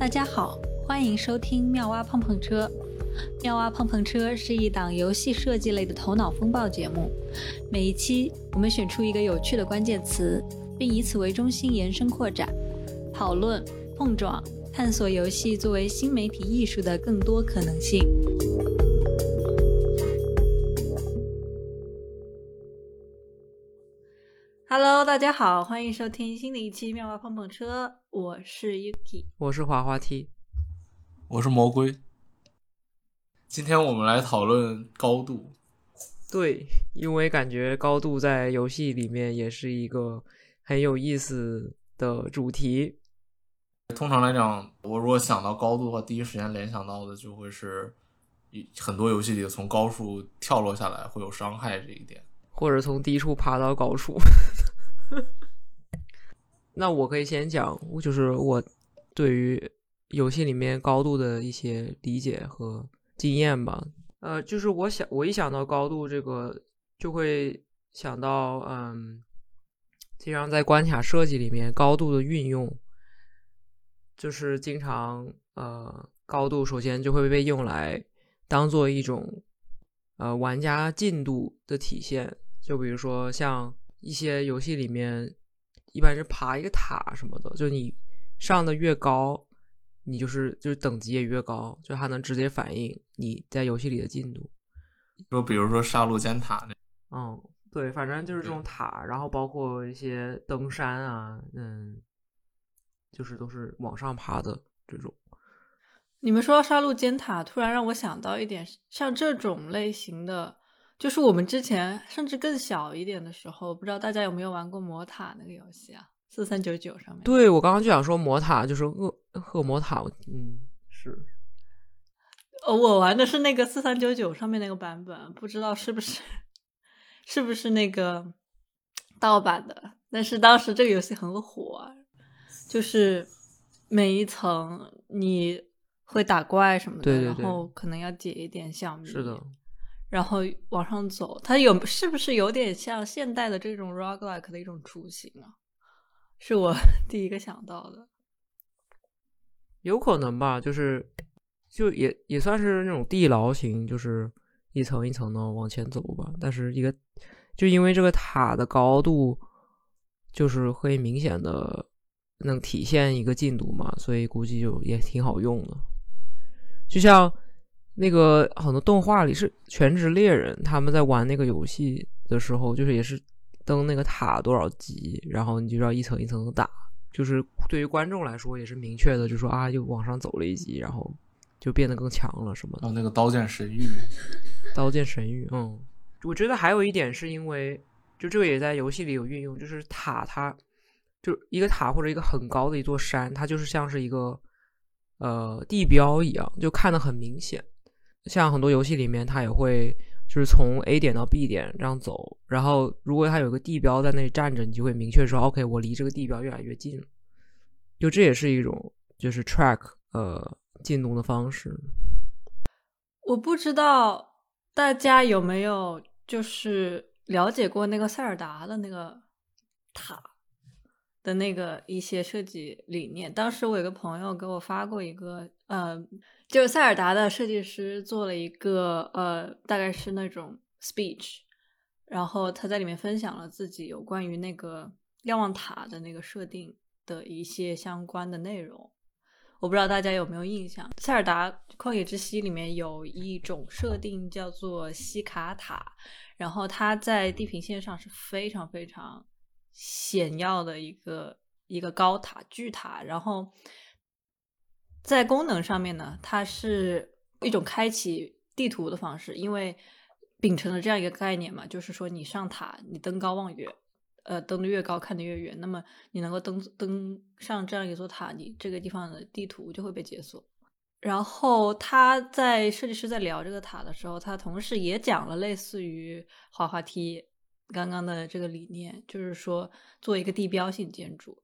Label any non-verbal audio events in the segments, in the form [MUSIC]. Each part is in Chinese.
大家好，欢迎收听妙蛙碰碰车。妙蛙碰碰车是一档游戏设计类的头脑风暴节目。每一期，我们选出一个有趣的关键词，并以此为中心延伸扩展，讨论、碰撞、探索游戏作为新媒体艺术的更多可能性。大家好，欢迎收听新的一期妙蛙碰碰车，我是 Yuki。我是滑滑梯，我是魔龟。今天我们来讨论高度。对，因为感觉高度在游戏里面也是一个很有意思的主题。通常来讲，我如果想到高度的话，第一时间联想到的就会是一很多游戏里从高处跳落下来会有伤害这一点。或者从低处爬到高处。[LAUGHS] 那我可以先讲，就是我对于游戏里面高度的一些理解和经验吧。呃，就是我想，我一想到高度这个，就会想到，嗯，经常在关卡设计里面高度的运用，就是经常，呃，高度首先就会被用来当做一种，呃，玩家进度的体现。就比如说像一些游戏里面，一般是爬一个塔什么的，就你上的越高，你就是就是等级也越高，就它能直接反映你在游戏里的进度。就比如说杀戮尖塔那，嗯，对，反正就是这种塔，然后包括一些登山啊，嗯，就是都是往上爬的这种。你们说到杀戮尖塔，突然让我想到一点，像这种类型的。就是我们之前甚至更小一点的时候，不知道大家有没有玩过魔塔那个游戏啊？四三九九上面。对，我刚刚就想说魔塔就是恶恶魔塔，嗯，是。呃，我玩的是那个四三九九上面那个版本，不知道是不是 [LAUGHS] 是不是那个盗版的。但是当时这个游戏很火，就是每一层你会打怪什么的，然后可能要解一点小谜。是的。然后往上走，它有是不是有点像现代的这种 roguelike 的一种雏形啊？是我 [LAUGHS] 第一个想到的。有可能吧，就是就也也算是那种地牢型，就是一层一层的往前走吧。但是一个就因为这个塔的高度，就是会明显的能体现一个进度嘛，所以估计就也挺好用的。就像。那个很多动画里是全职猎人，他们在玩那个游戏的时候，就是也是登那个塔多少级，然后你就要一层一层的打，就是对于观众来说也是明确的，就说啊又往上走了一级，然后就变得更强了什么的。哦，那个刀剑神域，刀剑神域，嗯，我觉得还有一点是因为，就这个也在游戏里有运用，就是塔它就一个塔或者一个很高的一座山，它就是像是一个呃地标一样，就看得很明显。像很多游戏里面，它也会就是从 A 点到 B 点这样走，然后如果它有个地标在那里站着，你就会明确说 OK，我离这个地标越来越近了。就这也是一种就是 track 呃进度的方式。我不知道大家有没有就是了解过那个塞尔达的那个塔的那个一些设计理念。当时我有个朋友给我发过一个呃。就是塞尔达的设计师做了一个呃，大概是那种 speech，然后他在里面分享了自己有关于那个瞭望塔的那个设定的一些相关的内容。我不知道大家有没有印象，塞尔达旷野之息里面有一种设定叫做西卡塔，然后它在地平线上是非常非常显要的一个一个高塔巨塔，然后。在功能上面呢，它是一种开启地图的方式，因为秉承了这样一个概念嘛，就是说你上塔，你登高望远，呃，登的越高看得越远，那么你能够登登上这样一座塔，你这个地方的地图就会被解锁。然后他在设计师在聊这个塔的时候，他同时也讲了类似于滑滑梯刚刚的这个理念，就是说做一个地标性建筑，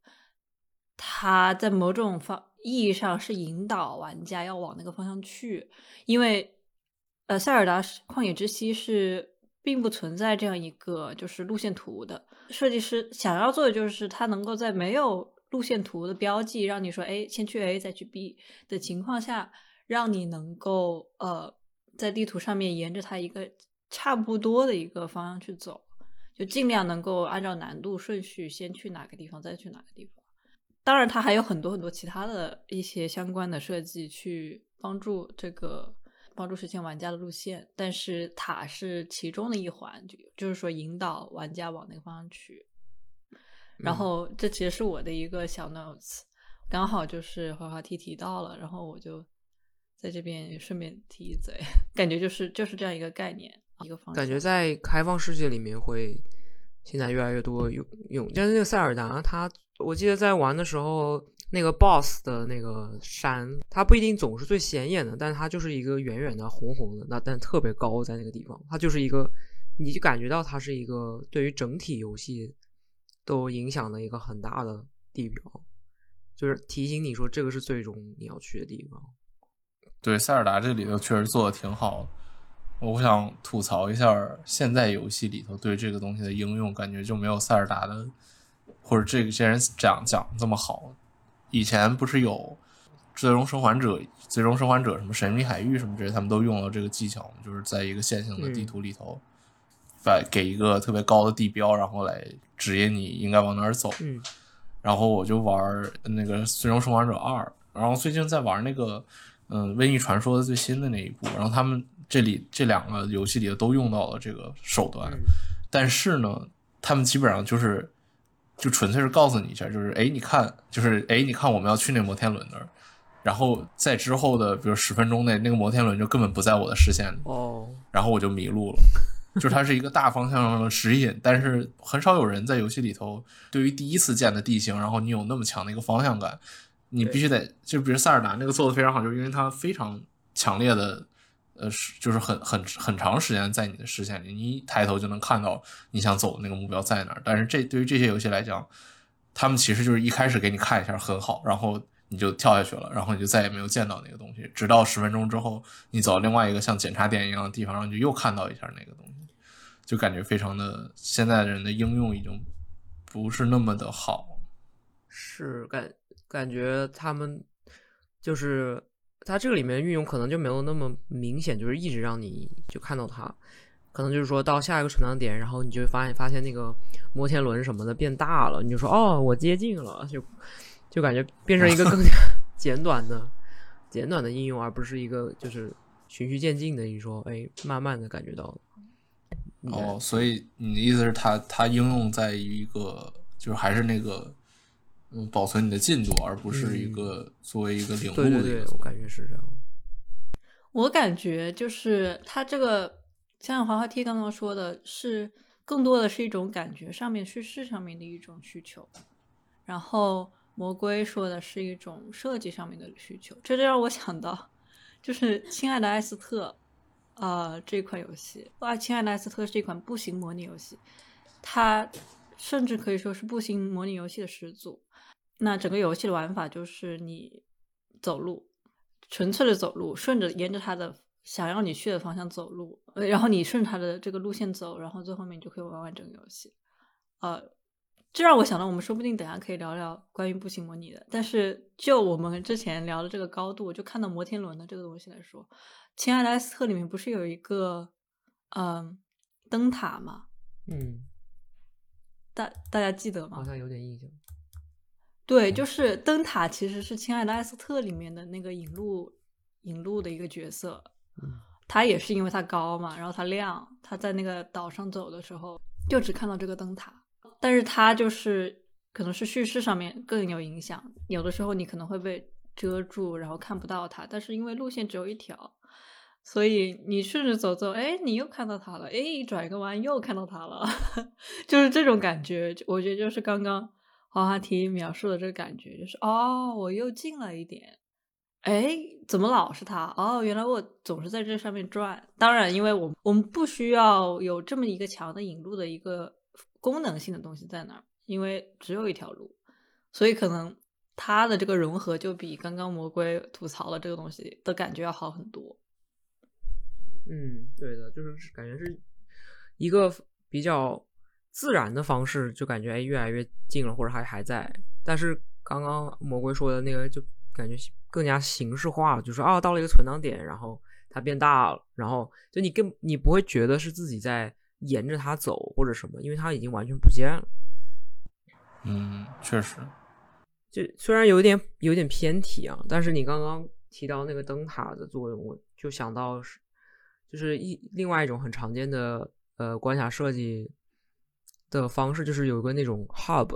它在某种方。意义上是引导玩家要往那个方向去，因为呃，塞尔达旷野之息是并不存在这样一个就是路线图的。设计师想要做的就是它能够在没有路线图的标记，让你说，哎，先去 A 再去 B 的情况下，让你能够呃在地图上面沿着它一个差不多的一个方向去走，就尽量能够按照难度顺序先去哪个地方，再去哪个地方。当然，它还有很多很多其他的一些相关的设计去帮助这个帮助实现玩家的路线，但是塔是其中的一环，就就是说引导玩家往那个方向去。然后这其实是我的一个小 notes，刚好就是滑滑梯提到了，然后我就在这边顺便提一嘴，感觉就是就是这样一个概念，一个方向。感觉在开放世界里面会现在越来越多用用，但是那个塞尔达，它我记得在玩的时候，那个 boss 的那个山，它不一定总是最显眼的，但它就是一个远远的红红的，那但特别高在那个地方，它就是一个，你就感觉到它是一个对于整体游戏。都影响的一个很大的地标，就是提醒你说这个是最终你要去的地方。对，塞尔达这里头确实做的挺好。我想吐槽一下，现在游戏里头对这个东西的应用，感觉就没有塞尔达的，或者这些人讲讲这么好。以前不是有《最终生还者》《最终生还者》什么神秘海域什么这些，他们都用了这个技巧，就是在一个线性的地图里头。把给一个特别高的地标，然后来指引你应该往哪儿走。嗯，然后我就玩那个《最终生还者二》，然后最近在玩那个嗯《瘟疫传说》的最新的那一部，然后他们这里这两个游戏里都用到了这个手段，但是呢，他们基本上就是就纯粹是告诉你一下，就是哎，你看，就是哎，你看我们要去那摩天轮那儿，然后在之后的比如十分钟内，那个摩天轮就根本不在我的视线里，哦，然后我就迷路了。就是它是一个大方向上的指引，但是很少有人在游戏里头对于第一次见的地形，然后你有那么强的一个方向感，你必须得就比如塞尔达那个做的非常好，就是因为它非常强烈的，呃，是就是很很很长时间在你的视线里，你一抬头就能看到你想走的那个目标在哪儿。但是这对于这些游戏来讲，他们其实就是一开始给你看一下很好，然后你就跳下去了，然后你就再也没有见到那个东西，直到十分钟之后，你走到另外一个像检查点一样的地方，然后你就又看到一下那个东西。就感觉非常的，现在人的应用已经不是那么的好，是感感觉他们就是它这个里面运用可能就没有那么明显，就是一直让你就看到它，可能就是说到下一个存档点，然后你就发现发现那个摩天轮什么的变大了，你就说哦，我接近了，就就感觉变成一个更加 [LAUGHS] 简短的简短的应用，而不是一个就是循序渐进的，你说哎，慢慢的感觉到。哦，所以你的意思是，它它应用在于一个，就是还是那个，嗯，保存你的进度，而不是一个作为一个领悟的。对对对，我感觉是这样。我感觉就是它这个，像滑滑梯刚刚说的是，更多的是一种感觉上面、叙事上面的一种需求。然后魔龟说的是一种设计上面的需求，这就让我想到，就是亲爱的艾斯特。呃，这款游戏《哇，亲爱的艾斯特》是一款步行模拟游戏，它甚至可以说是步行模拟游戏的始祖。那整个游戏的玩法就是你走路，纯粹的走路，顺着沿着它的想要你去的方向走路，然后你顺它的这个路线走，然后最后面你就可以玩完整个游戏。呃，这让我想到，我们说不定等下可以聊聊关于步行模拟的。但是就我们之前聊的这个高度，就看到摩天轮的这个东西来说。亲爱的艾斯特里面不是有一个嗯灯塔吗？嗯，大大家记得吗？好像有点印象。对，就是灯塔其实是亲爱的艾斯特里面的那个引路引路的一个角色。嗯，他也是因为他高嘛，然后他亮，他在那个岛上走的时候就只看到这个灯塔。但是他就是可能是叙事上面更有影响，有的时候你可能会被遮住，然后看不到它。但是因为路线只有一条。所以你顺着走走，哎，你又看到它了，哎，转一个弯又看到它了，[LAUGHS] 就是这种感觉。我觉得就是刚刚滑滑梯描述的这个感觉，就是哦，我又近了一点，哎，怎么老是它？哦，原来我总是在这上面转。当然，因为我我们不需要有这么一个强的引路的一个功能性的东西在那儿，因为只有一条路，所以可能它的这个融合就比刚刚魔龟吐槽了这个东西的感觉要好很多。嗯，对的，就是感觉是一个比较自然的方式，就感觉哎越来越近了，或者还还在。但是刚刚魔鬼说的那个，就感觉更加形式化了，就是啊，到了一个存档点，然后它变大了，然后就你更你不会觉得是自己在沿着它走或者什么，因为它已经完全不见了。嗯，确实，就虽然有点有点偏题啊，但是你刚刚提到那个灯塔的作用，我就想到是就是一另外一种很常见的呃关卡设计的方式，就是有个那种 hub，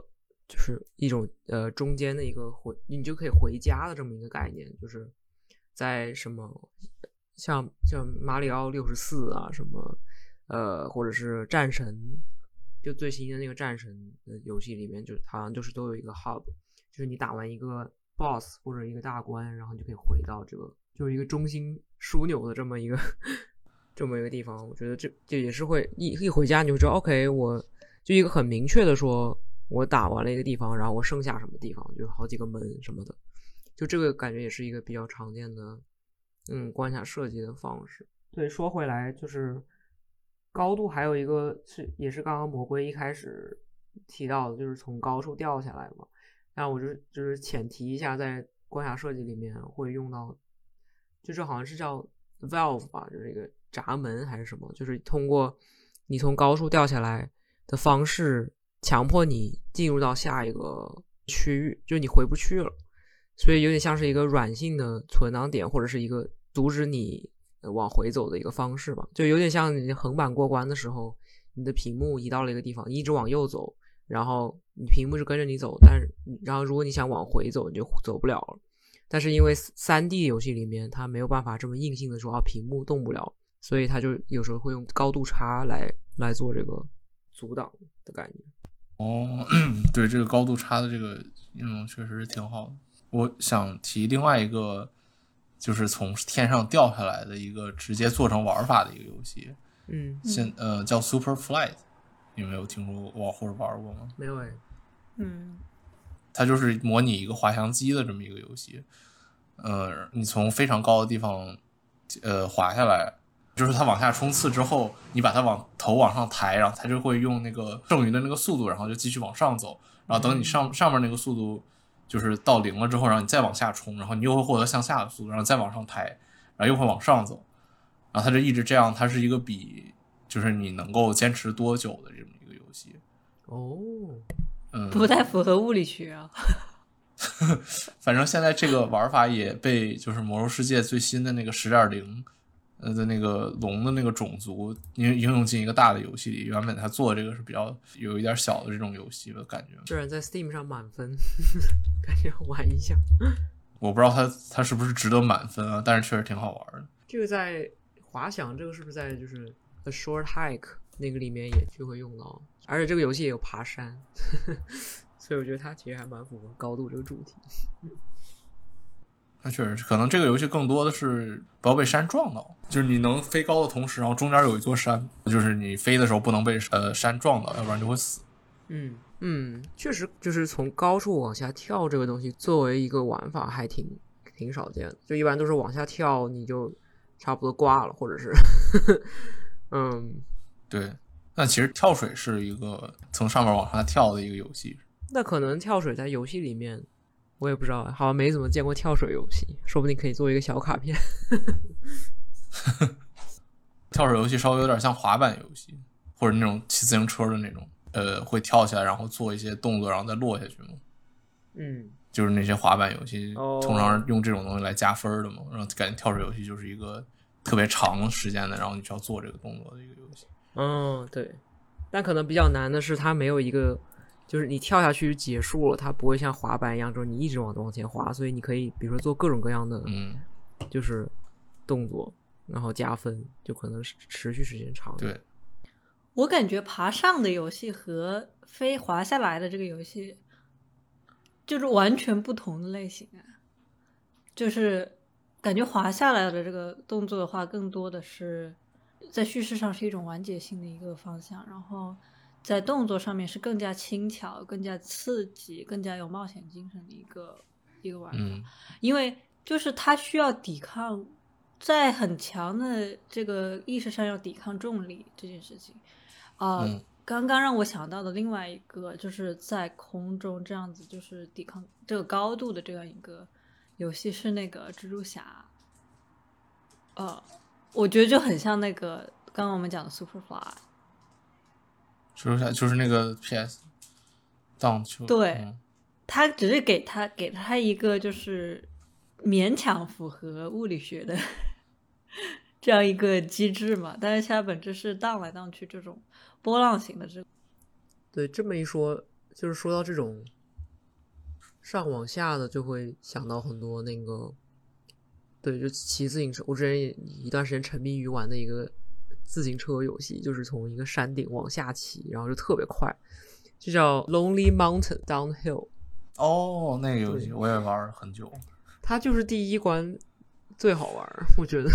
就是一种呃中间的一个回，你就可以回家的这么一个概念，就是在什么像像马里奥六十四啊什么呃或者是战神。就最新的那个战神的游戏里面，就好像就是都有一个 hub，就是你打完一个 boss 或者一个大关，然后你就可以回到这个，就是一个中心枢纽的这么一个 [LAUGHS] 这么一个地方。我觉得这这也是会一一回家你就知道，OK，我就一个很明确的说，我打完了一个地方，然后我剩下什么地方，就好几个门什么的，就这个感觉也是一个比较常见的嗯关卡设计的方式。对，说回来就是。高度还有一个是，也是刚刚魔龟一开始提到的，就是从高处掉下来嘛。那我就就是浅提一下，在关卡设计里面会用到，就是好像是叫 valve 吧，就是一个闸门还是什么，就是通过你从高处掉下来的方式，强迫你进入到下一个区域，就你回不去了。所以有点像是一个软性的存档点，或者是一个阻止你。往回走的一个方式吧，就有点像你横版过关的时候，你的屏幕移到了一个地方，一直往右走，然后你屏幕是跟着你走，但是然后如果你想往回走，你就走不了了。但是因为三 D 游戏里面它没有办法这么硬性的说啊屏幕动不了，所以它就有时候会用高度差来来做这个阻挡的感觉。哦，[CLEARS THROAT] 对，这个高度差的这个应用确实是挺好的。我想提另外一个。就是从天上掉下来的一个直接做成玩法的一个游戏，嗯，现呃叫 Super Flight，你没有听说过或者玩过吗？没有哎，嗯，它就是模拟一个滑翔机的这么一个游戏，呃，你从非常高的地方呃滑下来，就是它往下冲刺之后，你把它往头往上抬，然后它就会用那个剩余的那个速度，然后就继续往上走，然后等你上上面那个速度。就是到零了之后，然后你再往下冲，然后你又会获得向下的速度，然后再往上抬，然后又会往上走，然后它就一直这样。它是一个比就是你能够坚持多久的这么一个游戏。哦，嗯，不太符合物理学啊。[LAUGHS] 反正现在这个玩法也被就是《魔兽世界》最新的那个十点零。呃的那个龙的那个种族应应用进一个大的游戏里，原本他做这个是比较有一点小的这种游戏的感觉。居然在 Steam 上满分，[LAUGHS] 感觉玩一下。我不知道他他是不是值得满分啊，但是确实挺好玩的。这个在滑翔，这个是不是在就是 The Short Hike 那个里面也就会用到？而且这个游戏也有爬山，[LAUGHS] 所以我觉得它其实还蛮符合高度这个主题。那确实，可能这个游戏更多的是不要被山撞到，就是你能飞高的同时，然后中间有一座山，就是你飞的时候不能被呃山撞到，要不然就会死。嗯嗯，确实，就是从高处往下跳这个东西，作为一个玩法还挺挺少见的，就一般都是往下跳你就差不多挂了，或者是 [LAUGHS] 嗯，对。那其实跳水是一个从上面往下跳的一个游戏。那可能跳水在游戏里面。我也不知道，好像没怎么见过跳水游戏，说不定可以做一个小卡片。[LAUGHS] 跳水游戏稍微有点像滑板游戏，或者那种骑自行车的那种，呃，会跳起来然后做一些动作，然后再落下去吗？嗯，就是那些滑板游戏通常用这种东西来加分的嘛。然后感觉跳水游戏就是一个特别长时间的，然后你需要做这个动作的一个游戏。嗯，对。但可能比较难的是，它没有一个。就是你跳下去结束了，它不会像滑板一样，就是你一直往往前滑，所以你可以比如说做各种各样的，嗯，就是动作，然后加分，就可能是持续时间长。对，我感觉爬上的游戏和飞滑下来的这个游戏，就是完全不同的类型啊。就是感觉滑下来的这个动作的话，更多的是在叙事上是一种完结性的一个方向，然后。在动作上面是更加轻巧、更加刺激、更加有冒险精神的一个一个玩法，因为就是它需要抵抗，在很强的这个意识上要抵抗重力这件事情，啊，刚刚让我想到的另外一个，就是在空中这样子，就是抵抗这个高度的这样一个游戏是那个蜘蛛侠。呃，我觉得就很像那个刚刚我们讲的 Superfly。蜘蛛侠就是那个 PS 荡秋。对嗯他只是给他给他一个就是勉强符合物理学的这样一个机制嘛，但是它本质是荡来荡去这种波浪形的这对，这么一说，就是说到这种上往下的，就会想到很多那个，对，就骑自行车。我之前也一段时间沉迷于玩的一个自行车游戏，就是从一个山顶往下骑，然后就特别快，就叫 Lonely Mountain Downhill。哦，那个游戏我也玩了很久。它就是第一关最好玩，我觉得。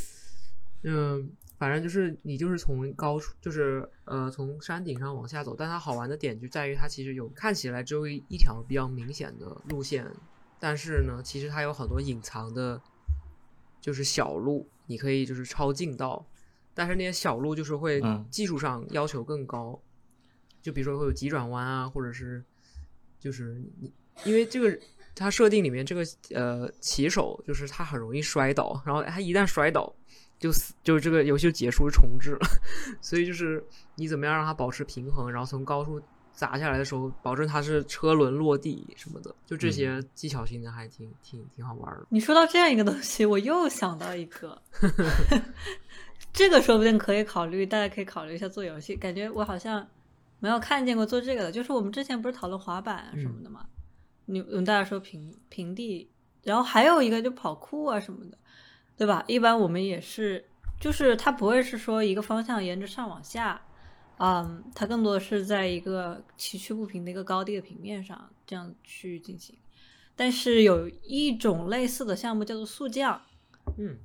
[LAUGHS] 嗯，反正就是你就是从高处，就是呃从山顶上往下走，但它好玩的点就在于它其实有看起来只有一一条比较明显的路线，但是呢，其实它有很多隐藏的，就是小路，你可以就是抄近道，但是那些小路就是会嗯技术上要求更高，就比如说会有急转弯啊，或者是就是你因为这个它设定里面这个呃骑手就是他很容易摔倒，然后他一旦摔倒就死，就是这个游戏就结束就重置了。[LAUGHS] 所以就是你怎么样让他保持平衡，然后从高处砸下来的时候，保证他是车轮落地什么的，就这些技巧性的还挺挺挺好玩的。你说到这样一个东西，我又想到一个，[LAUGHS] 这个说不定可以考虑，大家可以考虑一下做游戏。感觉我好像没有看见过做这个的，就是我们之前不是讨论滑板啊什么的嘛？你我们大家说平平地，然后还有一个就跑酷啊什么的，对吧？一般我们也是，就是它不会是说一个方向沿着上往下，嗯，它更多的是在一个崎岖不平的一个高地的平面上这样去进行。但是有一种类似的项目叫做速降，嗯，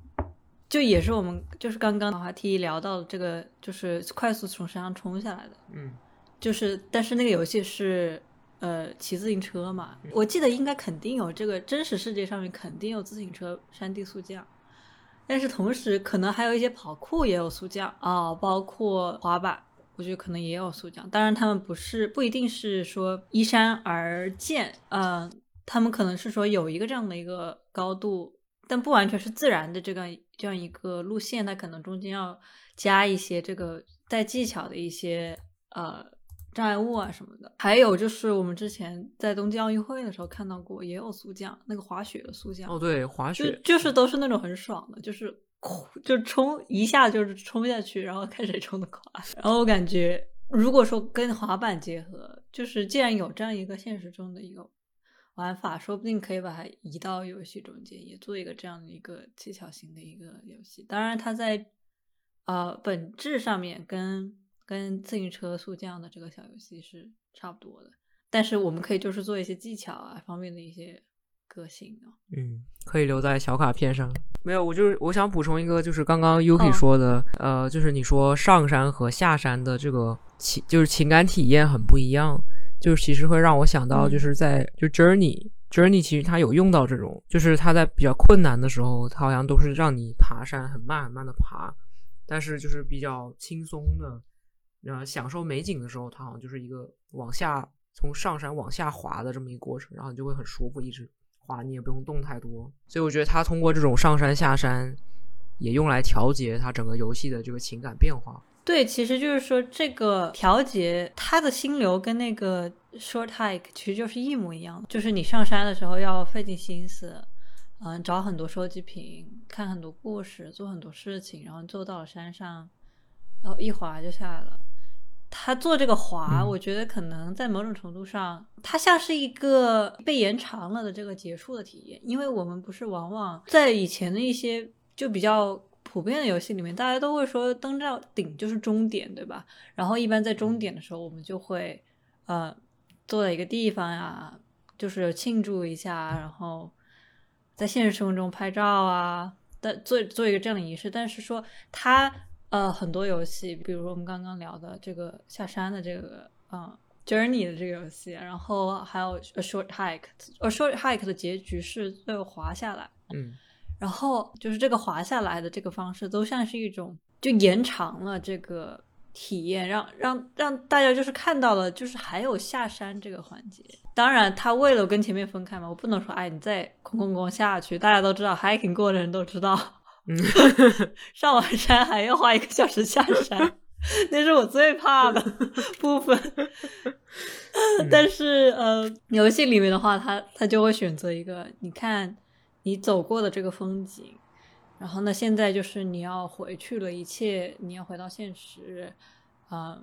就也是我们就是刚刚滑梯聊到的这个，就是快速从山上冲下来的，嗯，就是但是那个游戏是呃骑自行车嘛，我记得应该肯定有这个真实世界上面肯定有自行车山地速降，但是同时可能还有一些跑酷也有速降。啊、包括滑板。我觉得可能也有速降，当然他们不是不一定是说依山而建，嗯、他们可能是说有一个这样的一个高度，但不完全是自然的这个这样一个路线，它可能中间要加一些这个带技巧的一些呃障碍物啊什么的。还有就是我们之前在东京奥运会的时候看到过，也有速降，那个滑雪的速降，哦对，滑就雪就是都是那种很爽的，就是就冲一下就是冲下去，然后看谁冲的快。然后我感觉，如果说跟滑板结合，就是既然有这样一个现实中的一个玩法，说不定可以把它移到游戏中间，也做一个这样的一个技巧型的一个游戏。当然，它在呃本质上面跟跟自行车速降的这个小游戏是差不多的，但是我们可以就是做一些技巧啊方面的一些个性啊。嗯，可以留在小卡片上。没有，我就是我想补充一个，就是刚刚 Yuki 哦说的，呃，就是你说上山和下山的这个情，就是情感体验很不一样，就是其实会让我想到，嗯就是在、就 Journey。Journey 其实它有用到这种，就是它在比较困难的时候，它好像都是让你爬山很慢很慢的爬，但是就是比较轻松的，呃，享受美景的时候，它好像就是一个往下从上山往下滑的这么一个过程，然后你就会很舒服，一直滑，你也不用动太多。所以我觉得它通过这种上山下山，也用来调节它整个游戏的这个情感变化。对，其实就是说这个调节它的心流跟那个 short hike 其实就是一模一样的，就是你上山的时候要费尽心思，嗯，找很多收集品，看很多故事，做很多事情，然后坐到了山上，然后一滑就下来了。他做这个滑，嗯我觉得可能在某种程度上，它像是一个被延长了的这个结束的体验，因为我们不是往往在以前的一些就比较普遍的游戏里面，大家都会说登到顶就是终点，对吧？然后一般在终点的时候，我们就会呃坐在一个地方呀，就是庆祝一下，然后在现实生活中拍照啊，但做做一个这样的仪式。但是说它呃很多游戏，比如说我们刚刚聊的这个下山的这个啊、Journey 的这个游戏，然后还有 A Short Hike，呃 Short Hike 的结局是最后滑下来。嗯然后就是这个滑下来的这个方式，都像是一种就延长了这个体验，让让让大家就是看到了，就是还有下山这个环节。当然，他为了跟前面分开嘛，我不能说哎，你再空空空下去，大家都知道，hiking 过的人都知道，嗯 [LAUGHS] 上完山还要花一个小时下山，[LAUGHS] 那是我最怕的 [LAUGHS] 部分。但是呃，游戏里面的话，他他就会选择一个，你看你走过的这个风景，然后呢，现在就是你要回去了，一切你要回到现实，啊、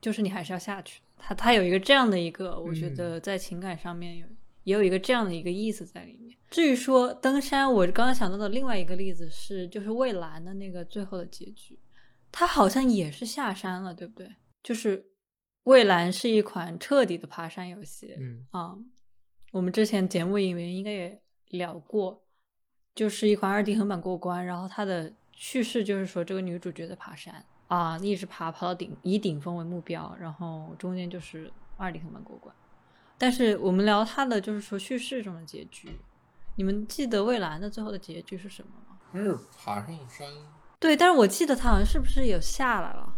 就是你还是要下去。他他有一个这样的一个，我觉得在情感上面有也有一个这样的一个意思在里面。至于说登山，我刚刚想到的另外一个例子是，就是蔚蓝的那个最后的结局，他好像也是下山了，对不对？就是蔚蓝是一款彻底的爬山游戏，嗯啊，我们之前节目里面应该也聊过，就是一款二 D 横版过关，然后它的叙事就是说这个女主角在爬山啊，一直爬爬到顶，以顶峰为目标，然后中间就是二 D 横版过关。但是我们聊它的就是说叙事中的结局，你们记得蔚蓝的最后的结局是什么吗？他是爬上山，对，但是我记得他好像是不是有下来了？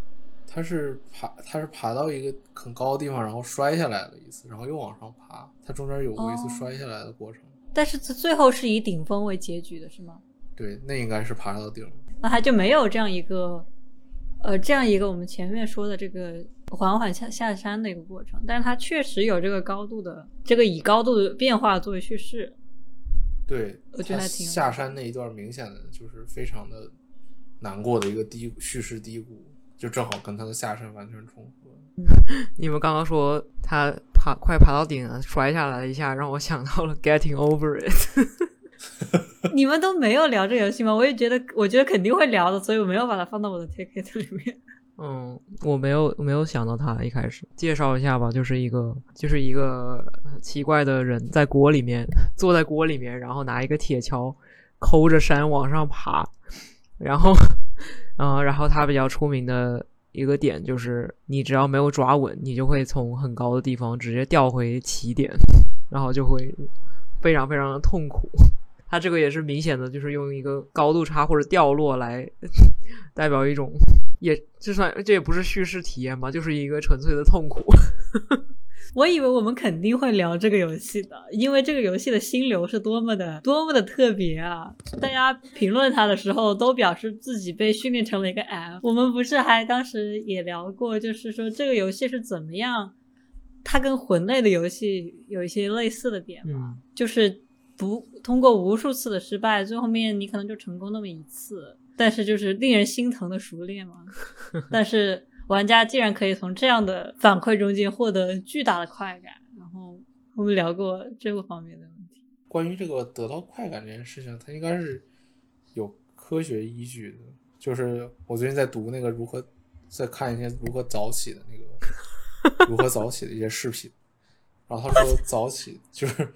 他是爬，他是爬到一个很高的地方，然后摔下来了一次，然后又往上爬。他中间有过一次哦摔下来的过程。但是它最后是以顶峰为结局的是吗？对，那应该是爬到顶了。那它就没有这样一个，呃，这样一个我们前面说的这个缓缓下下山的一个过程，但是他确实有这个高度的，这个以高度的变化作为叙事。对，我觉得还挺下山那一段明显的就是非常的难过的一个低叙事低谷，就正好跟他的下身完全重合。[LAUGHS] 你们刚刚说他爬快爬到顶了，摔下来了一下，让我想到了 Getting Over It。[LAUGHS] 你们都没有聊这游戏吗？我也觉得，我觉得肯定会聊的，所以我没有把它放到我的 ticket 里面。[LAUGHS] 嗯，我没有我没有想到他一开始介绍一下吧，就是一个就是一个奇怪的人在锅里面坐在锅里面，然后拿一个铁锹抠着山往上爬，然后嗯，然后他比较出名的一个点就是你只要没有抓稳，你就会从很高的地方直接掉回起点，[LAUGHS] 然后就会非常非常的痛苦。[LAUGHS] 他这个也是明显的，就是用一个高度差或者掉落来 [LAUGHS] 代表一种，也就算这也不是叙事体验吧，就是一个纯粹的痛苦。我以为我们肯定会聊这个游戏的，因为这个游戏的心流是多么的多么的特别啊！大家评论它的时候都表示自己被训练成了一个 F。我们不是还当时也聊过，就是说这个游戏是怎么样，它跟魂类的游戏有一些类似的点嘛，嗯就是不通过无数次的失败，最后面你可能就成功那么一次，但是就是令人心疼的熟练嘛。[LAUGHS] 但是玩家竟然可以从这样的反馈中间获得巨大的快感，然后我们聊过这个方面的问题。关于这个得到快感这件事情，它应该是有科学依据的。就是我最近在读那个如何，在看一些如何早起的那个 [LAUGHS] 如何早起的一些视频，然后他说早起就是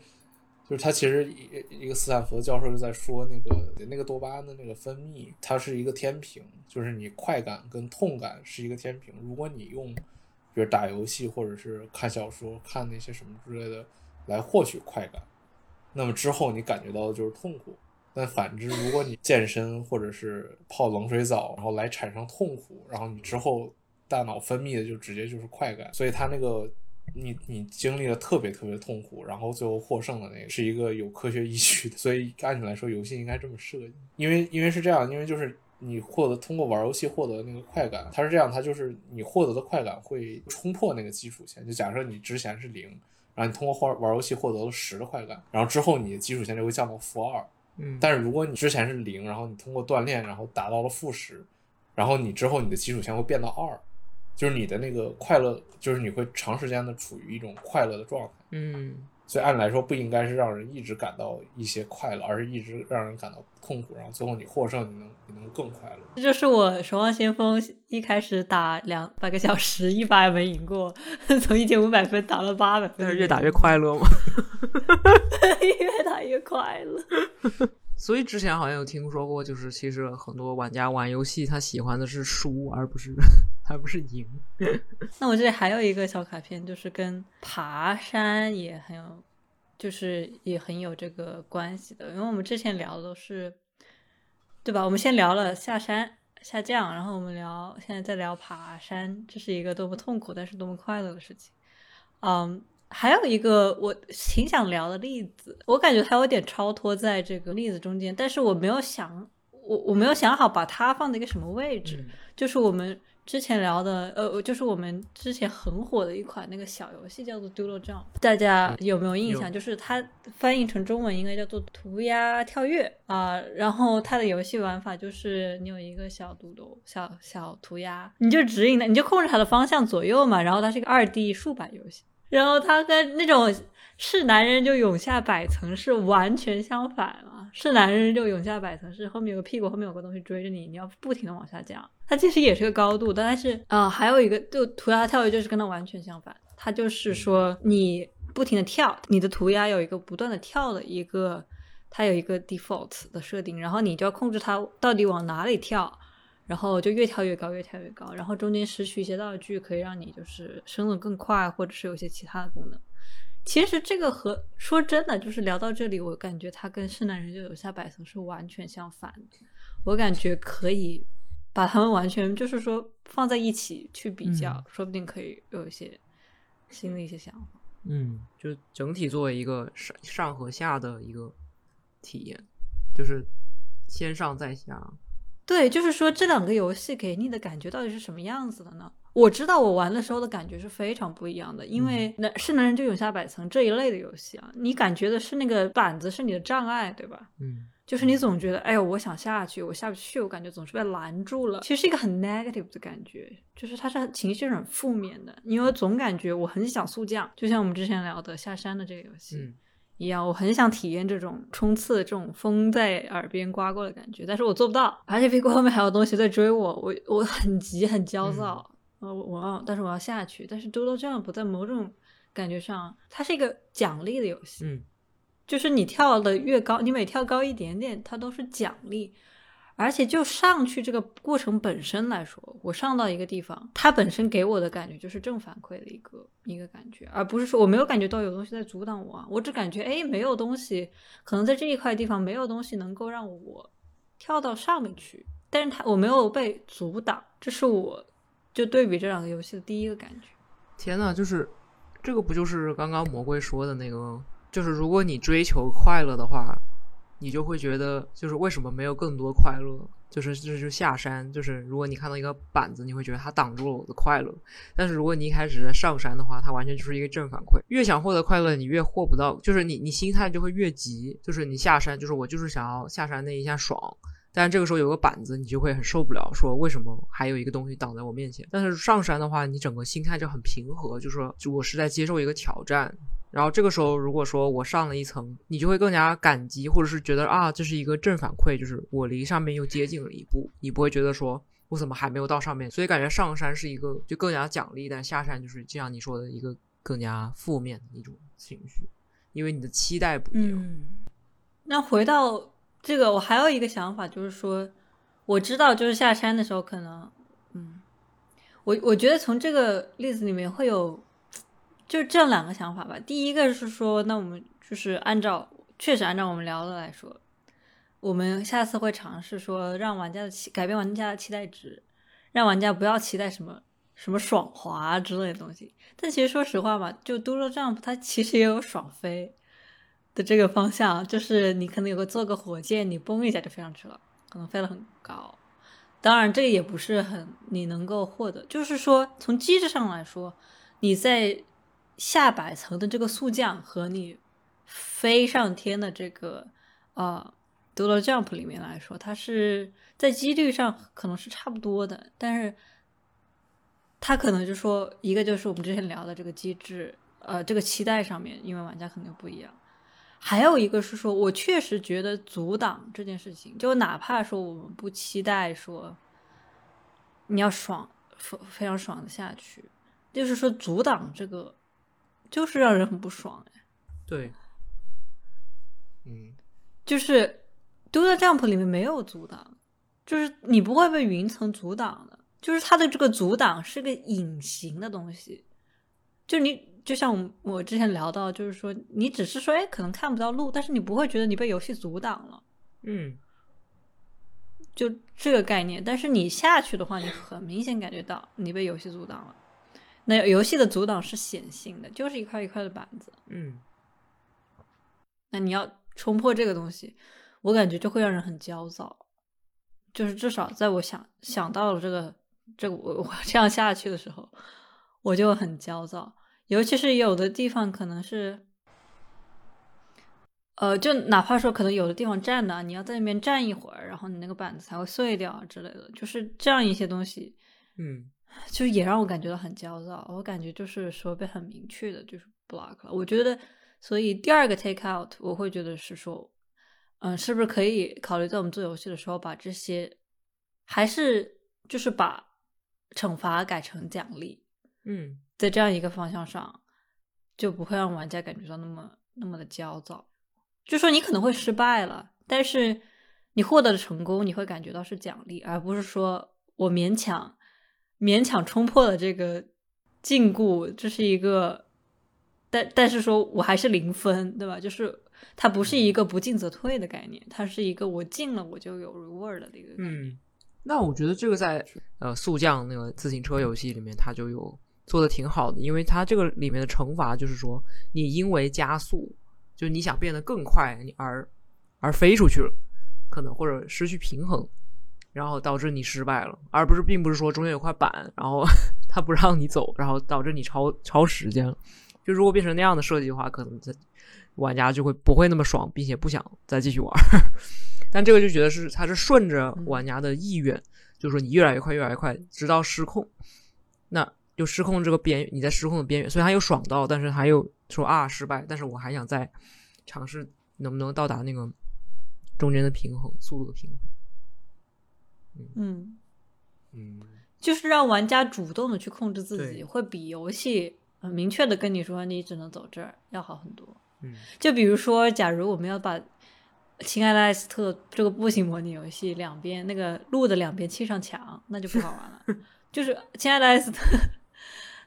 就是他其实一一个斯坦福的教授就在说那个那个多巴胺的那个分泌，它是一个天平，就是你快感跟痛感是一个天平。如果你用比如打游戏或者是看小说、看那些什么之类的来获取快感，那么之后你感觉到的就是痛苦。但反之，如果你健身或者是泡冷水澡，然后来产生痛苦，然后你之后大脑分泌的就直接就是快感，所以它那个你你经历了特别特别痛苦，然后最后获胜的那个是一个有科学依据的。所以按理来说，游戏应该这么设计，因为因为是这样，因为就是你获得通过玩游戏获得的那个快感，它是这样，它就是你获得的快感会冲破那个基础线。就假设你之前是零，然后你通过玩玩游戏获得了十的快感，然后之后你的基础线就会降到负二。嗯，但是如果你之前是零，然后你通过锻炼，然后达到了负十，然后你之后你的基础线会变到二，就是你的那个快乐，就是你会长时间的处于一种快乐的状态。嗯所以按理来说不应该是让人一直感到一些快乐，而是一直让人感到痛苦，然后最后你获胜，你能你能更快乐。这就是我《守望先锋》一开始打两百个小时，一把也没赢过，从一千五百分打了八百分，但是 [LAUGHS] [LAUGHS] 越打越快乐嘛。越打越快乐。所以之前好像有听说过，就是其实很多玩家玩游戏，他喜欢的是输，而不是 [LAUGHS] 而不是赢。[LAUGHS] 那我这里还有一个小卡片，就是跟爬山也很有，就是也很有这个关系的，因为我们之前聊的都是，对吧？我们先聊了下山，下降，然后我们聊现在在聊爬山，这是一个多么痛苦但是多么快乐的事情。嗯，还有一个我挺想聊的例子，我感觉它有点超脱在这个例子中间，但是我没有想，我我没有想好把它放在一个什么位置，嗯。就是我们之前聊的，呃，就是我们之前很火的一款那个小游戏叫做 Doodle Jump，大家有没有印象？就是它翻译成中文应该叫做涂鸦跳跃啊、然后它的游戏玩法就是你有一个小嘟嘟小小涂鸦，你就指引它，你就控制它的方向左右嘛，然后它是一个二 D 竖版游戏，然后他跟那种是男人就涌下百层是完全相反嘛！是男人就涌下百层是后面有个屁股，后面有个东西追着你，你要不停的往下降。它其实也是个高度，但是啊、呃还有一个就涂鸦跳跃就是跟它完全相反，它就是说你不停的跳，你的涂鸦有一个不断的跳的一个，它有一个 default 的设定，然后你就要控制它到底往哪里跳。然后就越跳越高，越跳越高，然后中间拾取一些道具，可以让你就是升的更快，或者是有一些其他的功能。其实这个和说真的，就是聊到这里，我感觉它跟圣诞人就有下百层是完全相反的。我感觉可以把它们完全就是说放在一起去比较，嗯说不定可以有一些新的一些想法。嗯，就整体作为一个上上和下的一个体验，就是先上再下。对，就是说这两个游戏给你的感觉到底是什么样子的呢？我知道我玩的时候的感觉是非常不一样的，因为男是男人就涌下百层这一类的游戏啊，你感觉的是那个板子是你的障碍，对吧？嗯就是你总觉得，哎呦，我想下去，我下不去，我感觉总是被拦住了。其实是一个很 negative 的感觉，就是它是情绪是很负面的，因为总感觉我很想速降，就像我们之前聊的下山的这个游戏。嗯一样，我很想体验这种冲刺、这种风在耳边刮过的感觉，但是我做不到，而且屁股后面还有东西在追我，我我很急很焦躁，呃，我我要，但是我要下去，但是 Doodle Jump 在某种感觉上，它是一个奖励的游戏，嗯就是你跳的越高，你每跳高一点点，它都是奖励。而且就上去这个过程本身来说，我上到一个地方，它本身给我的感觉就是正反馈的一个一个感觉，而不是说我没有感觉到有东西在阻挡我啊，我只感觉哎没有东西，可能在这一块地方没有东西能够让我跳到上面去，但是它我没有被阻挡，这是我就对比这两个游戏的第一个感觉。天呐，就是这个不就是刚刚魔鬼说的那个，就是如果你追求快乐的话，你就会觉得就是为什么没有更多快乐？就是这就是下山，就是如果你看到一个板子，你会觉得它挡住了我的快乐。但是如果你一开始在上山的话，它完全就是一个正反馈。越想获得快乐，你越获不到，就是你你心态就会越急。就是你下山，就是我就是想要下山那一下爽，但这个时候有个板子，你就会很受不了，说为什么还有一个东西挡在我面前？但是上山的话，你整个心态就很平和，就说就我是在接受一个挑战。然后这个时候，如果说我上了一层，你就会更加感激，或者是觉得啊，这是一个正反馈，就是我离上面又接近了一步。你不会觉得说我怎么还没有到上面，所以感觉上山是一个就更加奖励，但下山就是就像你说的一个更加负面的一种情绪，因为你的期待不一样。那回到这个，我还有一个想法，就是说，我知道，就是下山的时候，可能，嗯，我我觉得从这个例子里面会有，就这样两个想法吧。第一个是说，那我们就是按照确实按照我们聊的来说，我们下次会尝试说，让玩家的期改变玩家的期待值，让玩家不要期待什么什么爽滑之类的东西。但其实说实话吧，就 Doodle Jump 它其实也有爽飞。的这个方向，就是你可能有个做个火箭，你嘣一下就飞上去了，可能飞得很高。当然，这个也不是很你能够获得，就是说从机制上来说，你在下百层的这个速降和你飞上天的这个呃 Doodle Jump 里面来说，它是在几率上可能是差不多的，但是它可能就说一个就是我们之前聊的这个机制，呃，这个期待上面，因为玩家肯定不一样。还有一个是说，我确实觉得阻挡这件事情，就哪怕说我们不期待说你要爽，非非常爽的下去，就是说阻挡这个，就是让人很不爽哎。对，嗯，就是 Doodle Jump 里面没有阻挡，就是你不会被云层阻挡的，就是它的这个阻挡是个隐形的东西，就你。就像我我之前聊到，就是说你只是说，哎，可能看不到路，但是你不会觉得你被游戏阻挡了。嗯，就这个概念。但是你下去的话，你很明显感觉到你被游戏阻挡了。那游戏的阻挡是显性的，就是一块一块的板子。嗯那你要冲破这个东西，我感觉就会让人很焦躁。就是至少在我想想到了这个这个我我这样下去的时候，我就很焦躁。尤其是有的地方可能是，呃，就哪怕说可能有的地方站的，你要在那边站一会儿，然后你那个板子才会碎掉啊之类的，就是这样一些东西，嗯就也让我感觉到很焦躁。我感觉就是说被很明确的就是 block 了。我觉得，所以第二个 take out 我会觉得是说，嗯、是不是可以考虑在我们做游戏的时候把这些，还是就是把惩罚改成奖励，嗯在这样一个方向上，就不会让玩家感觉到那么那么的焦躁。就说你可能会失败了，但是你获得的成功，你会感觉到是奖励，而不是说我勉强勉强冲破了这个禁锢，这是一个，但但是说我还是零分，对吧？就是它不是一个不进则退的概念，它是一个我进了我就有 reward 的一个。嗯，那我觉得这个在呃速降那个自行车游戏里面，它就有做的挺好的，因为它这个里面的惩罚就是说，你因为加速，就你想变得更快，你而而飞出去了，可能或者失去平衡，然后导致你失败了，而不是并不是说中间有块板，然后 [LAUGHS] 它不让你走，然后导致你超超时间了。就如果变成那样的设计的话，可能在玩家就会不会那么爽，并且不想再继续玩。[LAUGHS] 但这个就觉得是它是顺着玩家的意愿，就是说你越来越快，越来越快，直到失控。那就失控这个边，你在失控的边缘，所以他又爽到，但是他又说啊失败，但是我还想再尝试能不能到达那个中间的平衡，速度的平衡。嗯，嗯，就是让玩家主动的去控制自己，会比游戏很明确的跟你说你只能走这儿要好很多。嗯。就比如说，假如我们要把《亲爱的艾斯特》这个步行模拟游戏两边那个路的两边砌上墙，那就不好玩了。[LAUGHS] 就是《亲爱的艾斯特》，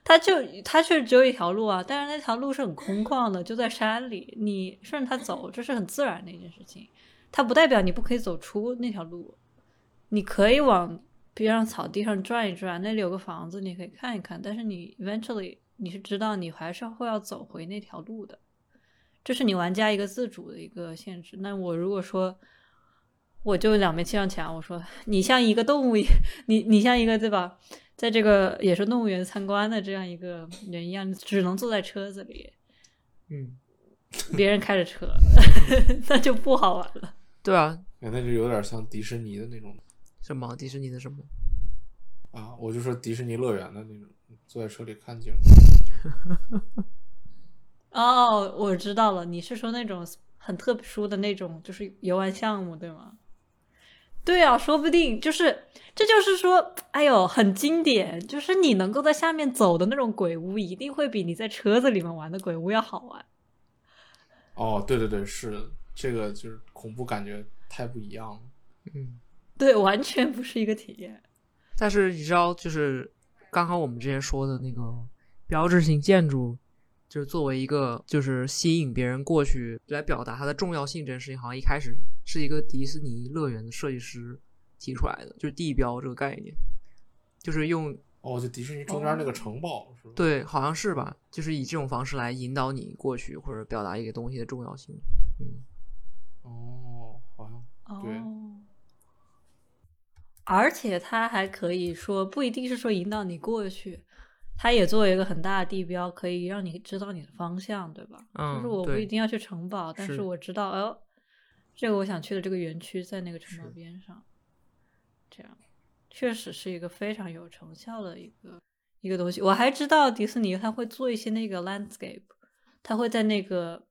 它就它确实只有一条路啊，但是那条路是很空旷的，就在山里，你顺着它走，这是很自然的一件事情。它不代表你不可以走出那条路，你可以往边上草地上转一转，那里有个房子，你可以看一看。但是你 eventually 你是知道你还是会要走回那条路的，这是你玩家一个自主的一个限制。那我如果说我就两边砌上墙，我说你像一个动物一，你你像一个对吧，在这个野生动物园参观的这样一个人一样，只能坐在车子里，嗯，别人开着车，[LAUGHS] 那就不好玩了。对啊，哎那就有点像迪士尼的那种什么迪士尼的什么？啊，我就说迪士尼乐园的那种，坐在车里看景。[LAUGHS] 哦，我知道了，你是说那种很特殊的那种，就是游玩项目，对吗？对啊，说不定就是，这就是说，哎呦，很经典，就是你能够在下面走的那种鬼屋，一定会比你在车子里面玩的鬼屋要好玩。哦，对对对，是的，这个就是恐怖感觉太不一样了。嗯，对，完全不是一个体验。但是你知道，就是刚刚我们之前说的那个标志性建筑，就是作为一个就是吸引别人过去来表达它的重要性这件事情，好像一开始是一个迪士尼乐园的设计师提出来的，就是地标这个概念，就是用哦，就迪士尼中间那个城堡、是吧？对，好像是吧，就是以这种方式来引导你过去，或者表达一个东西的重要性。嗯，哦，好像对哦，而且它还可以说，不一定是说引导你过去，它也作为一个很大的地标，可以让你知道你的方向，对吧？嗯就是我不一定要去城堡，但是是我知道，哦，这个我想去的这个园区在那个城堡边上，这样确实是一个非常有成效的一个一个东西。我还知道迪士尼它会做一些那个 landscape，它会在那个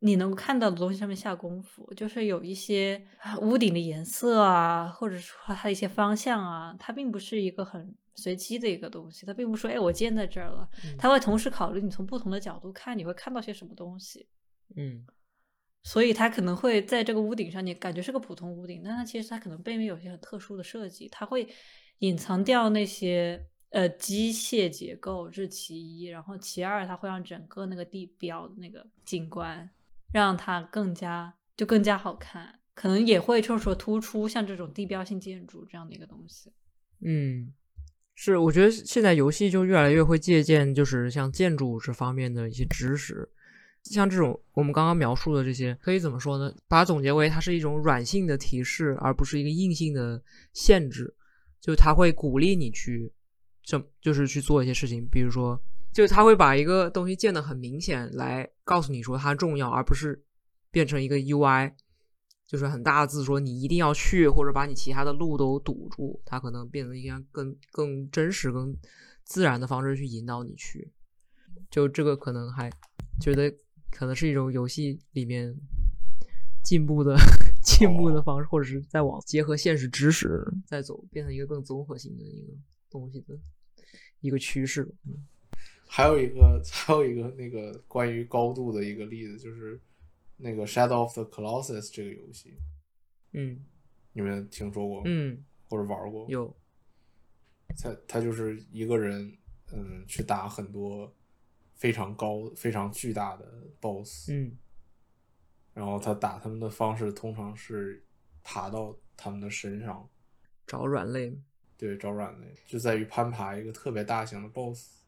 你能够看到的东西上面下功夫，就是有一些啊屋顶的颜色啊，或者说它的一些方向啊，它并不是一个很随机的一个东西，它并不是说哎我建在这儿了，嗯它会同时考虑你从不同的角度看，你会看到些什么东西。嗯所以它可能会在这个屋顶上，你感觉是个普通屋顶，但它其实它可能背面有些很特殊的设计，它会隐藏掉那些呃机械结构，这是其一。然后其二，它会让整个那个地标那个景观让它更加就更加好看。可能也会就是说突出像这种地标性建筑这样的一个东西。嗯，是，我觉得现在游戏就越来越会借鉴，就是像建筑这方面的一些知识，像这种我们刚刚描述的这些，可以怎么说呢？把它总结为它是一种软性的提示，而不是一个硬性的限制。就它会鼓励你去，这就是去做一些事情，比如说，就它会把一个东西建得很明显，来告诉你说它重要，而不是变成一个 UI。就是很大的字说你一定要去，或者把你其他的路都堵住，它可能变成一个更更真实、更自然的方式去引导你去。就这个可能还觉得可能是一种游戏里面进步的 [LAUGHS] 进步的方式，或者是在往结合现实知识再走，变成一个更综合性的一个东西的一个趋势。嗯，还有一个 [LAUGHS] 还有一个那个关于高度的一个例子就是。那个《Shadow of the Colossus》这个游戏，嗯，你们听说过？嗯，或者玩过？有。他他就是一个人，嗯，去打很多非常高、非常巨大的 BOSS。嗯。然后他打他们的方式通常是爬到他们的身上找软肋。对，找软肋就在于攀爬一个特别大型的 BOSS，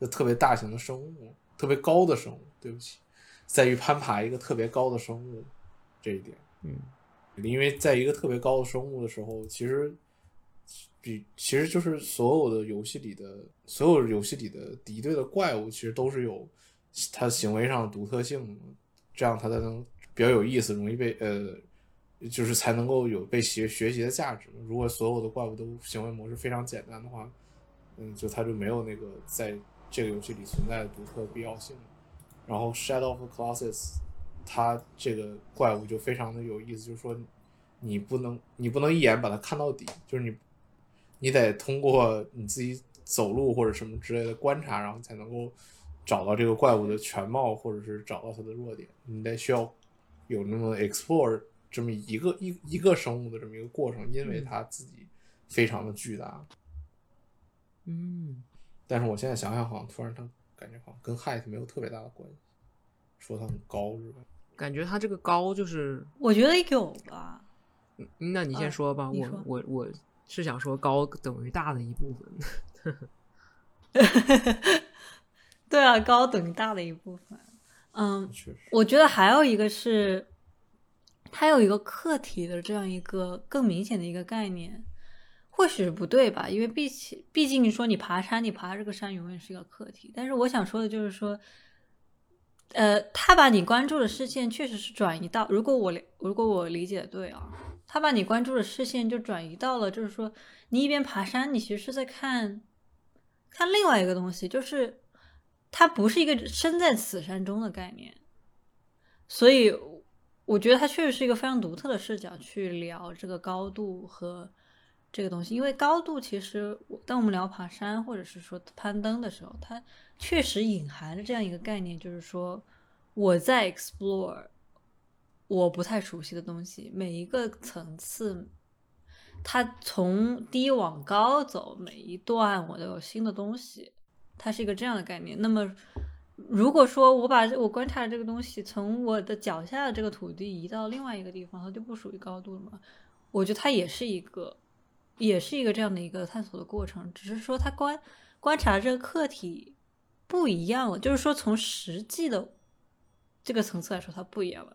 就特别大型的生物，特别高的生物。对不起。在于攀爬一个特别高的生物这一点，嗯，因为在一个特别高的生物的时候，其实比其实就是所有的游戏里的所有游戏里的敌对的怪物，其实都是有它行为上的独特性，这样它才能比较有意思，容易被呃，就是才能够有被学学习的价值。如果所有的怪物都行为模式非常简单的话，嗯，就它就没有那个在这个游戏里存在的独特必要性。然后 Shadow of Classes，它这个怪物就非常的有意思，就是说你不能你不能一眼把它看到底，就是你你得通过你自己走路或者什么之类的观察，然后才能够找到这个怪物的全貌，或者是找到它的弱点。你得需要有那么 explore 这么一个一一个生物的这么一个过程，因为它自己非常的巨大。嗯，但是我现在想想，好像突然它。感觉好像跟 height 没有特别大的关系，说它很高是吧？感觉它这个高就是，我觉得有吧。嗯，那你先说吧。我我我是想说高等于大的一部分。[LAUGHS] 对啊，高等于大的一部分。嗯，确实。我觉得还有一个是，它有一个课题的这样一个更明显的一个概念。或许不对吧？因为毕竟，毕竟你说你爬山，你爬这个山永远是一个课题。但是我想说的就是说，呃，他把你关注的视线确实是转移到，如果我如果我理解对啊，他把你关注的视线就转移到了，就是说你一边爬山，你其实是在看看另外一个东西，就是它不是一个身在此山中的概念。所以我觉得它确实是一个非常独特的视角去聊这个高度和。这个东西，因为高度其实，当我们聊爬山或者是说攀登的时候，它确实隐含着这样一个概念，就是说我在 explore 我不太熟悉的东西，每一个层次，它从低往高走，每一段我都有新的东西，它是一个这样的概念。那么，如果说我把我观察的这个东西从我的脚下的这个土地移到另外一个地方，它就不属于高度了吗？我觉得它也是一个。也是一个这样的一个探索的过程，只是说他观观察这个客体不一样了，就是说从实际的这个层次来说它不一样了，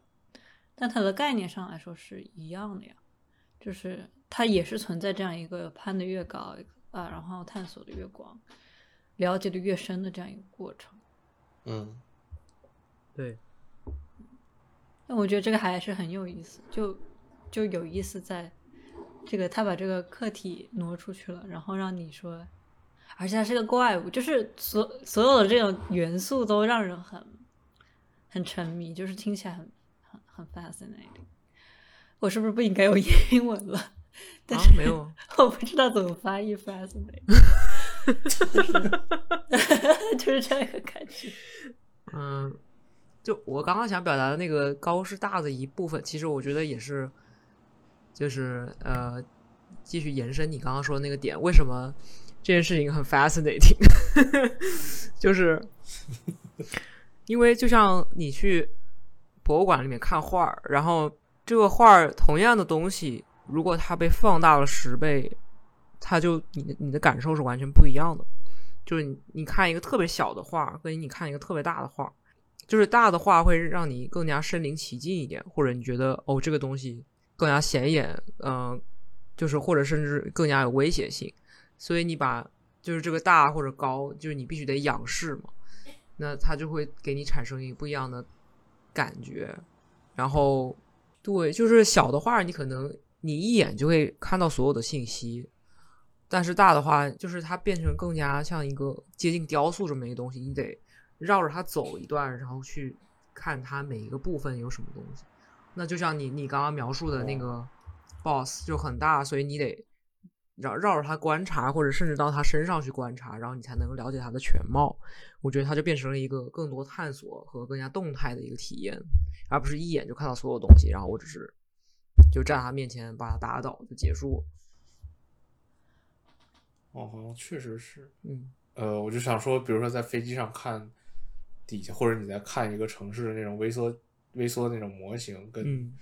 但它的概念上来说是一样的呀，就是它也是存在这样一个攀得越高啊，然后探索的越广，了解的越深的这样一个过程。嗯，对。那我觉得这个还是很有意思，就就有意思在。这个他把这个客体挪出去了，然后让你说，而且他是个怪物，就是所所有的这种元素都让人很很沉迷，就是听起来很很很 fascinating。我是不是不应该用英文了？但是没有，[LAUGHS] 我不知道怎么翻译 fascinating，[LAUGHS] [LAUGHS] 就是这样一个感觉。嗯，就我刚刚想表达的那个高是大的一部分，其实我觉得也是。就是呃，继续延伸你刚刚说的那个点，为什么这件事情很 fascinating？就是因为就像你去博物馆里面看画儿，然后这个画儿同样的东西，如果它被放大了十倍，它就你你的感受是完全不一样的。就是你看一个特别小的画，跟你看一个特别大的画，就是大的画会让你更加身临其境一点，或者你觉得哦这个东西更加显眼，嗯、就是或者甚至更加有威胁性，所以你把就是这个大或者高，就是你必须得仰视嘛，那它就会给你产生一个不一样的感觉。然后对，就是小的画，你可能你一眼就会看到所有的信息，但是大的话，就是它变成更加像一个接近雕塑这么一个东西，你得绕着它走一段，然后去看它每一个部分有什么东西。那就像你你刚刚描述的那个 boss 就很大，所以你得绕绕着他观察，或者甚至到他身上去观察，然后你才能了解他的全貌。我觉得它就变成了一个更多探索和更加动态的一个体验，而不是一眼就看到所有东西，然后我只是就站他面前把他打倒就结束了。哦，好像确实是。嗯呃，我就想说，比如说在飞机上看底下，或者你在看一个城市的那种微缩、微缩那种模型，跟嗯，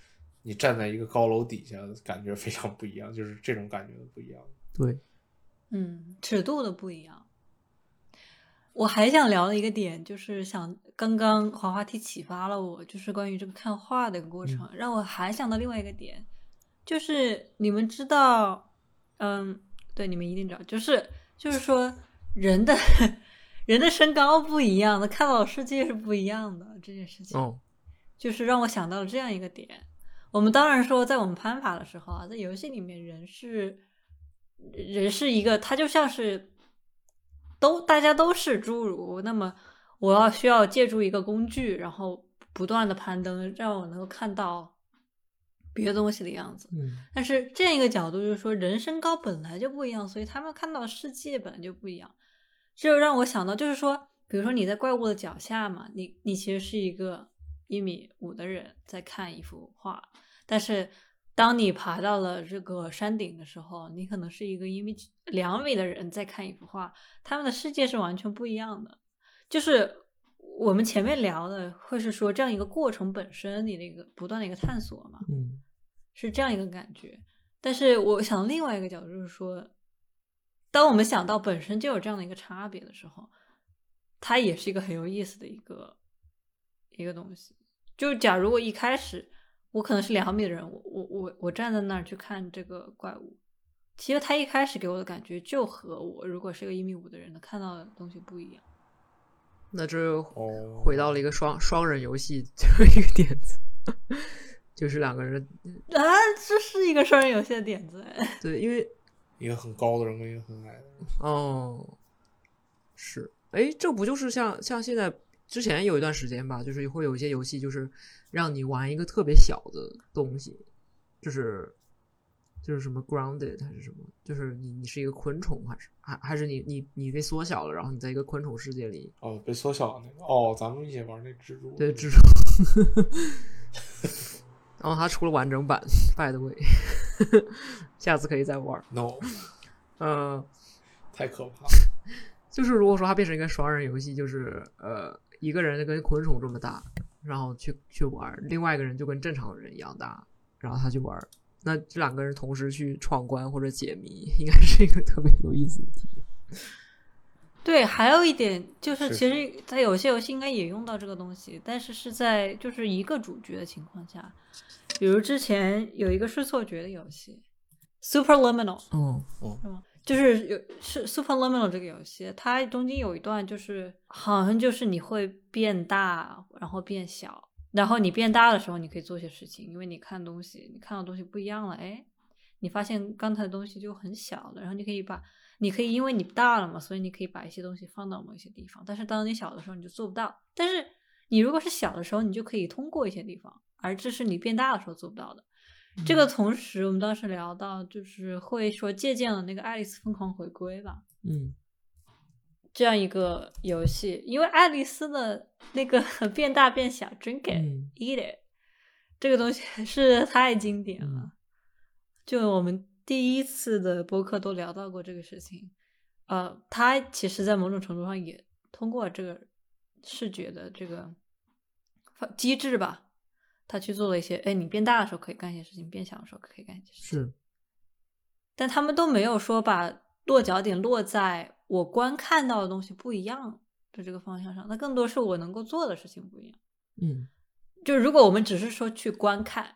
你站在一个高楼底下，感觉非常不一样，就是这种感觉的不一样。对，嗯，尺度的不一样。我还想聊的一个点，就是想刚刚滑滑梯启发了我，就是关于这个看画的一个过程，让我还想到另外一个点，就是你们知道，嗯，对，你们一定知道，就是就是说人的 [LAUGHS] 人的身高不一样的，看到的世界是不一样的这件事情。哦，就是让我想到了这样一个点。我们当然说，在我们攀爬的时候啊，在游戏里面，人是人是一个，他就像是都大家都是侏儒，那么我要需要借助一个工具，然后不断的攀登，让我能够看到别的东西的样子。嗯但是这样一个角度就是说，人身高本来就不一样，所以他们看到的世界本来就不一样。这就让我想到，就是说，比如说你在怪物的脚下嘛，你你其实是一个一米五的人在看一幅画，但是当你爬到了这个山顶的时候，你可能是一个一米两米的人在看一幅画，他们的世界是完全不一样的。就是我们前面聊的，会是说这样一个过程本身，你的一个不断的一个探索嘛。嗯是这样一个感觉。但是我想另外一个角度就是说，当我们想到本身就有这样的一个差别的时候，它也是一个很有意思的一个一个东西。就假如我一开始我可能是两米的人，我我我我站在那儿去看这个怪物，其实他一开始给我的感觉就和我如果是个一米五的人能看到的东西不一样。那这哦回到了一个双双人游戏这么一个点子，[LAUGHS] 就是两个人啊，这是一个双人游戏的点子哎。对，因为一个很高的人跟一个很矮的人。哦，是，哎，这不就是像像现在之前有一段时间吧，就是会有一些游戏，就是让你玩一个特别小的东西，就是就是什么 grounded 还是什么，就是你你是一个昆虫，还是还还是你你你被缩小了，然后你在一个昆虫世界里，哦，被缩小的那个。哦，咱们一起玩那蜘蛛。对，蜘蛛。[LAUGHS] 然后它出了完整版，by the way，[LAUGHS] 下次可以再玩。No，嗯、[LAUGHS] 太可怕了。就是如果说它变成一个双人游戏，就是呃一个人跟昆虫这么大，然后去去玩，另外一个人就跟正常人一样大，然后他去玩，那这两个人同时去闯关或者解谜，应该是一个特别有意思的体验。对，还有一点就是，其实，在有些游戏应该也用到这个东西，但是是在就是一个主角的情况下，比如之前有一个是错觉的游戏，Superliminal，哦，是吗？就是有是 Superliminal 这个游戏，它中间有一段就是好像就是你会变大，然后变小，然后你变大的时候，你可以做些事情，因为你看东西，你看到东西不一样了，哎，你发现刚才的东西就很小了，然后你可以把，你可以因为你大了嘛，所以你可以把一些东西放到某一些地方，但是当你小的时候你就做不到，但是你如果是小的时候，你就可以通过一些地方，而这是你变大的时候做不到的。这个同时，我们当时聊到，就是会说借鉴了那个《爱丽丝疯狂回归》吧，嗯。这样一个游戏，因为爱丽丝的那个变大变小，drink it、嗯。eat it，这个东西 [LAUGHS] 是太经典了。嗯。就我们第一次的播客都聊到过这个事情，呃，它其实在某种程度上也通过这个视觉的这个机制吧，他去做了一些，哎，你变大的时候可以干一些事情，变小的时候可以干一些事情。是，但他们都没有说把落脚点落在我观看到的东西不一样的这个方向上，那更多是我能够做的事情不一样。嗯就如果我们只是说去观看，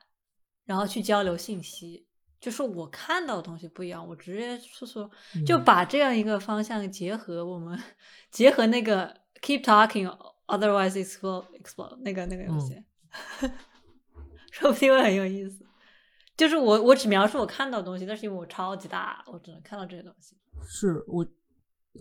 然后去交流信息，就是我看到的东西不一样，我直接是说，就嗯把这样一个方向结合我们结合那个 keep talking otherwise explore explore 那个那个游戏，[LAUGHS] 说不定会很有意思。就是我我只描述我看到的东西，但是因为我超级大，我只能看到这些东西。是我，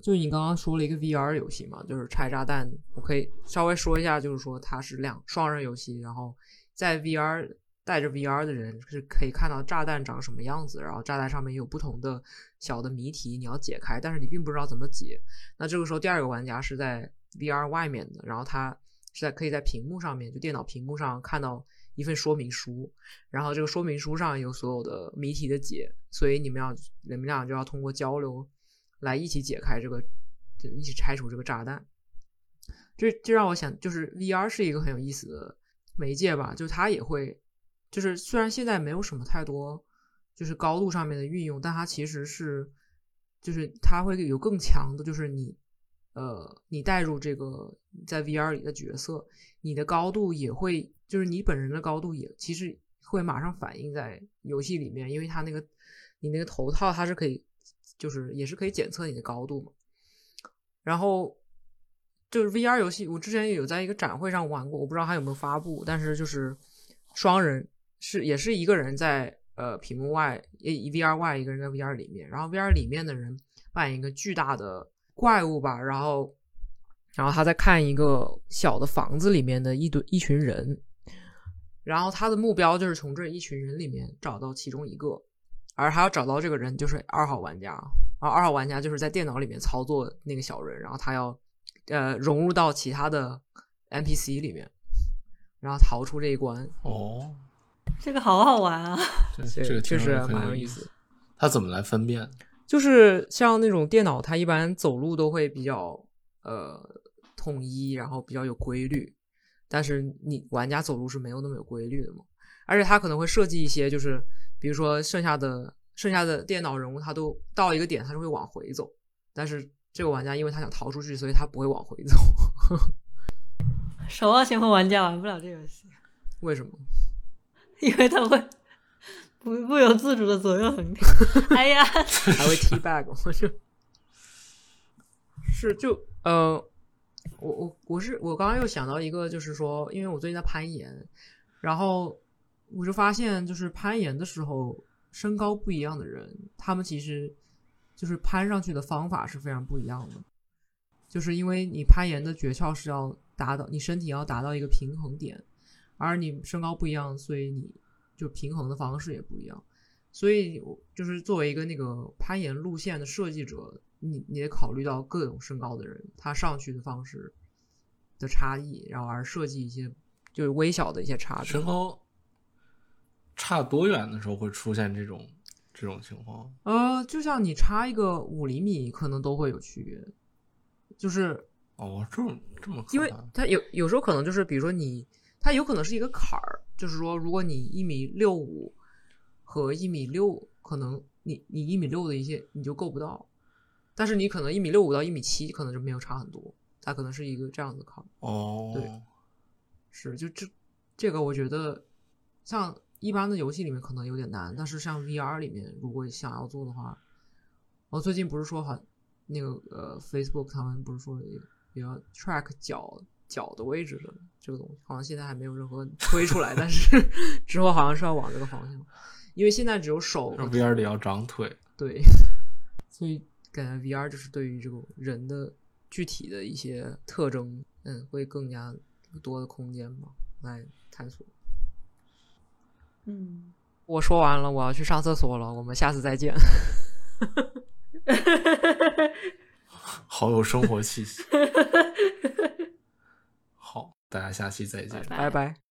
就你刚刚说了一个 VR 游戏嘛，就是拆炸弹，我可以稍微说一下，就是说它是两双人游戏，然后在 VR 带着 VR 的人是可以看到炸弹长什么样子，然后炸弹上面有不同的小的谜题你要解开，但是你并不知道怎么解。那这个时候第二个玩家是在 VR 外面的，然后他是在可以在屏幕上面，就电脑屏幕上看到一份说明书，然后这个说明书上有所有的谜题的解，所以你们要你们俩就要通过交流来一起解开这个，就一起拆除这个炸弹。这这让我想，就是 VR 是一个很有意思的媒介吧，就它也会，就是虽然现在没有什么太多就是高度上面的运用，但它其实是，就是它会有更强的，就是你呃，你带入这个在 VR 里的角色，你的高度也会，就是你本人的高度也其实会马上反映在游戏里面，因为它那个你那个头套它是可以，就是也是可以检测你的高度嘛。然后就是 VR 游戏，我之前有在一个展会上玩过，我不知道它有没有发布，但是就是双人是也是一个人在呃屏幕外，一 VR 外一个人在 VR 里面，然后 VR 里面的人扮演一个巨大的怪物吧，然后然后他在看一个小的房子里面的一堆一群人，然后他的目标就是从这一群人里面找到其中一个，而他要找到这个人就是二号玩家，然后二号玩家就是在电脑里面操作那个小人，然后他要呃融入到其他的 NPC 里面，然后逃出这一关，哦，这个好好玩啊！[LAUGHS] 这这个确实蛮有意思。他怎么来分辨？就是像那种电脑，它一般走路都会比较呃统一，然后比较有规律。但是你玩家走路是没有那么有规律的嘛，而且它可能会设计一些，就是比如说剩下的剩下的电脑人物，他都到一个点，他是会往回走。但是这个玩家因为他想逃出去，所以他不会往回走。[LAUGHS] 守望先锋玩家玩不了这游戏，为什么？[LAUGHS] 因为他会不不由自主的左右横跳。哎呀，还会踢 bag，我就 [LAUGHS] 是就呃，我我我是我刚刚又想到一个，就是说，因为我最近在攀岩，然后我就发现，就是攀岩的时候，身高不一样的人，他们其实就是攀上去的方法是非常不一样的，就是因为你攀岩的诀窍是要达到你身体要达到一个平衡点，而你身高不一样，所以你就平衡的方式也不一样。所以，我就是作为一个那个攀岩路线的设计者，你你得考虑到各种身高的人他上去的方式的差异，然后而设计一些就是微小的一些差别。身高差多远的时候会出现这种这种情况？呃，就像你差一个五厘米，可能都会有区别。就是哦，这么这么因为怕它有有时候可能就是，比如说你，它有可能是一个坎儿，就是说，如果你一米六五和一米六，可能你你一米六的一些你就够不到，但是你可能一米六五到一米七，可能就没有差很多，它可能是一个这样的坎儿。哦，对是，就这这个我觉得，像一般的游戏里面可能有点难，但是像 VR 里面，如果想要做的话，我最近不是说好那个呃 Facebook 他们不是说也也要 track 脚脚的位置的这个东西，好像现在还没有任何推出来，但是 [LAUGHS] 之后好像是要往这个方向，因为现在只有手那 VR 里要长腿，对，[LAUGHS] 所以感觉 VR 就是对于这种人的具体的一些特征，嗯，会更加多的空间吧来探索。嗯，我说完了，我要去上厕所了，我们下次再见。[LAUGHS] 好有生活气息。[LAUGHS] 好，大家下期再见。拜拜拜。